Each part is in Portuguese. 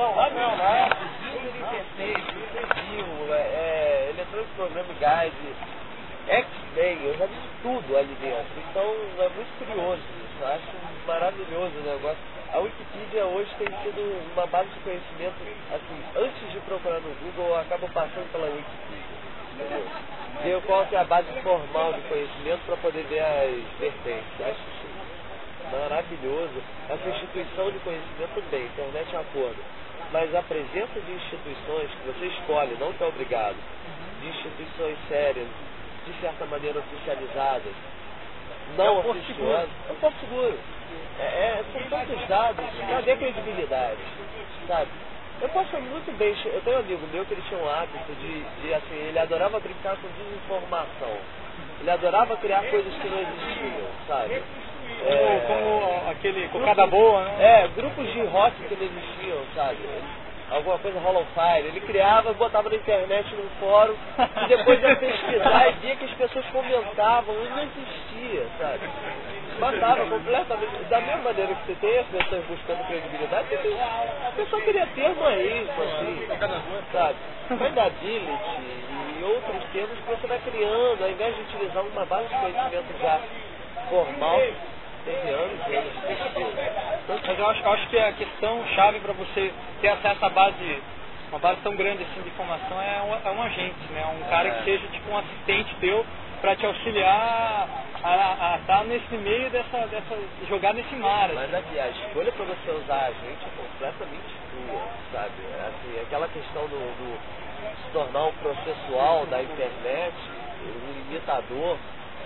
não. Ah, não, é. Electronic Programming Guide, X-Men, eu já vi tudo ali dentro. Então é muito curioso isso. Eu acho maravilhoso o negócio. A Wikipedia hoje tem sido uma base de conhecimento, assim, antes de procurar no Google, eu acabo passando pela Wikipedia. Ver qual que é a base formal de conhecimento para poder ver as vertentes. Acho isso maravilhoso. Essa instituição de conhecimento também, internet é um acordo. Mas a presença de instituições que você escolhe, não que é obrigado, de instituições sérias, de certa maneira oficializadas, não É oficiosas, é um porto seguro. É, é, são tantos dados, cadê a credibilidade? Sabe? Eu posso muito bem, eu tenho um amigo meu que ele tinha um hábito de, de assim, ele adorava brincar com desinformação. Ele adorava criar coisas que não existiam, sabe? Como, como aquele cocada boa, né? É, grupos de rock que não existiam, sabe? Alguma coisa Hollow Fire. Ele criava, botava na internet num fórum e depois ia pesquisar e via que as pessoas comentavam e não existia, sabe? Matava completamente. Da mesma maneira que você tem as pessoas buscando credibilidade, você tem- a pessoa queria termo a isso, assim, sabe? Mandability e outros termos que você vai criando, ao invés de utilizar uma base de conhecimento já formal, teve anos e anos de pesquisa. Mas eu acho, eu acho que a questão chave para você ter acesso à base, uma base tão grande assim de informação é um, é um agente, né? Um cara que seja tipo um assistente teu para te auxiliar a estar nesse meio dessa, dessa. jogar nesse mar. assim. Mas a, a escolha para você usar a gente é completamente tua, sabe? Assim, aquela questão do, do se tornar um processual da internet, um limitador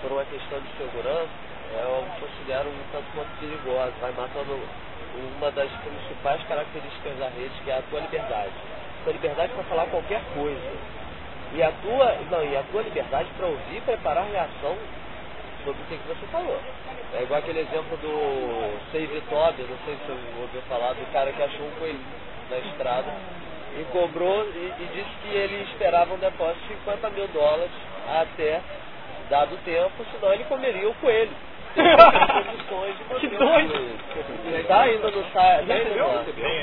por uma questão de segurança, é, eu considero um tanto quanto perigosa, vai matando uma das principais características da rede, que é a tua liberdade. Tua liberdade para falar qualquer coisa. E a tua, não, e a tua liberdade para ouvir e preparar reação sobre o que você falou. É igual aquele exemplo do Save Toby, não sei se você ouviu falar, do cara que achou um coelho na estrada e cobrou e, e disse que ele esperava um depósito de 50 mil dólares até dado tempo, senão ele comeria o coelho. Que doido. Está ainda no site.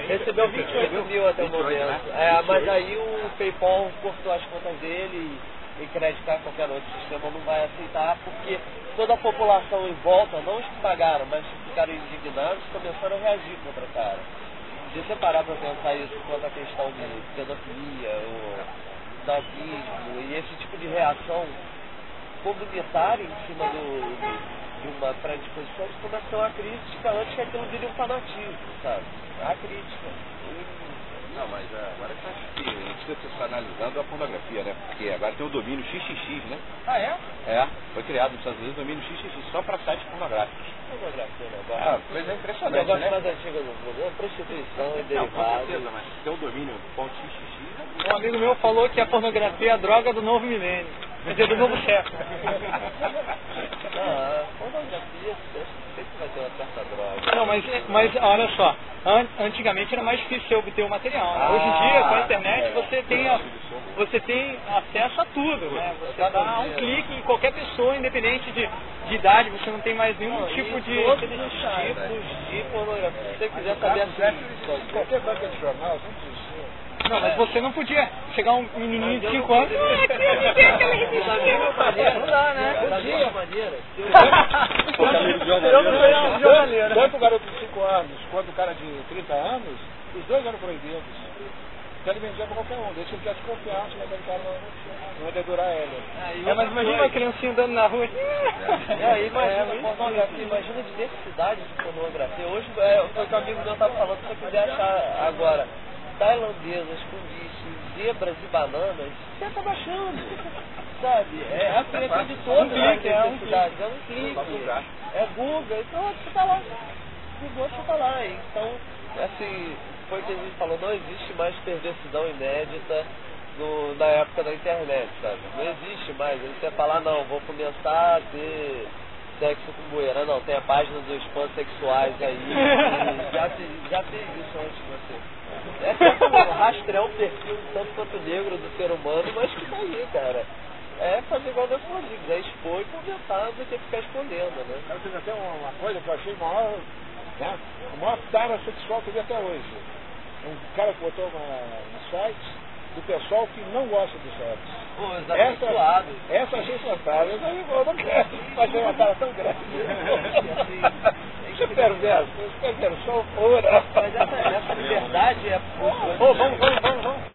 Recebeu 28 mil até o 28, momento. né? É, mas aí o PayPal cortou as contas dele e, e Credit Card, qualquer outro sistema, não vai aceitar, porque toda a população em volta, não os que pagaram, mas ficaram indignados, começaram a reagir contra o cara. Se você parar para pensar isso quanto à questão de pedofilia, o nazismo e esse tipo de reação comunitária em cima do, do- de uma predisposição, eles começam a crítica antes que aquilo vire um fanatismo, sabe? A crítica. Não, mas é, agora a gente precisa estar analisando a pornografia, né? Porque agora tem o domínio XXX, né? Ah, é? É, foi criado nos Estados Unidos o domínio XXX só para sites pornográficos. Pornografia, né? Ah, coisa o impressionante, negócio né? mais antigo do mundo é prostituição e Não, com certeza, mas ter o domínio ponto .xx Um amigo meu falou que a pornografia é a droga do novo milênio. Dizer, do novo. Ah, pornografia sempre vai ter uma certa droga. Não, mas, mas olha só, an- antigamente era mais difícil você obter o material. né? Ah, Hoje em dia, com a internet, é. você tem, a- você tem acesso a tudo. Né? Você dá um clique em qualquer pessoa, independente de, de idade, você não tem mais nenhum Não, tipo de. Todos os tipos de pornografia. Se você quiser saber assim, Qualquer banca de jornal, sempre existiu. Não, mas você não podia chegar um menininho de 5 anos. Ah, queria viver aquela Da revista. mesma maneira, Não dá, né? Eu- Eu não um jornaleiro. Tanto o garoto de 5 anos quanto o cara de 30 anos, os dois eram proibidos. Porque ele vendia pra qualquer um, que ele tivesse confiança naquele cara não, não ia dedurar ele. É, mas imagina uma criancinha andando na rua. E aí, imagina pornografia, imagina a diversidade de pornografia. Hoje, é, foi o que o amigo meu estava falando, se você quiser achar agora tailandesas com bichos, zebras e bananas, você acaba achando. Sabe? É a criatura de todas as é um necessidades. É um clique. É Google, então você tá lá. Google, você tá lá. Então, assim, foi o que a gente falou, não existe mais perversidão inédita no, na época da internet, sabe? Não existe mais. Aí você falar, não, vou começar a ter sexo com bueira. Não, tem a página dos pansexuais aí. já, te, já isso antes de você. É como rastrear um perfil um tanto quanto negro do ser humano, mas que tá aí, cara. É fazer igual meus amigos, é expor e comentar do que ficar escondendo, né? Cara, teve até uma, uma coisa que eu achei maior, né? A maior tara sexual que eu vi até hoje. Um cara que botou no site do pessoal que não gosta do sexo. Pô, Essa, essa, essa achei fantástica. Eu "Pô, não quero, é uma cara tão grande. Isso é perverso, isso é perversão pura. Mas essa, essa liberdade é. Ô, vamos, vamos, vamos, vamos.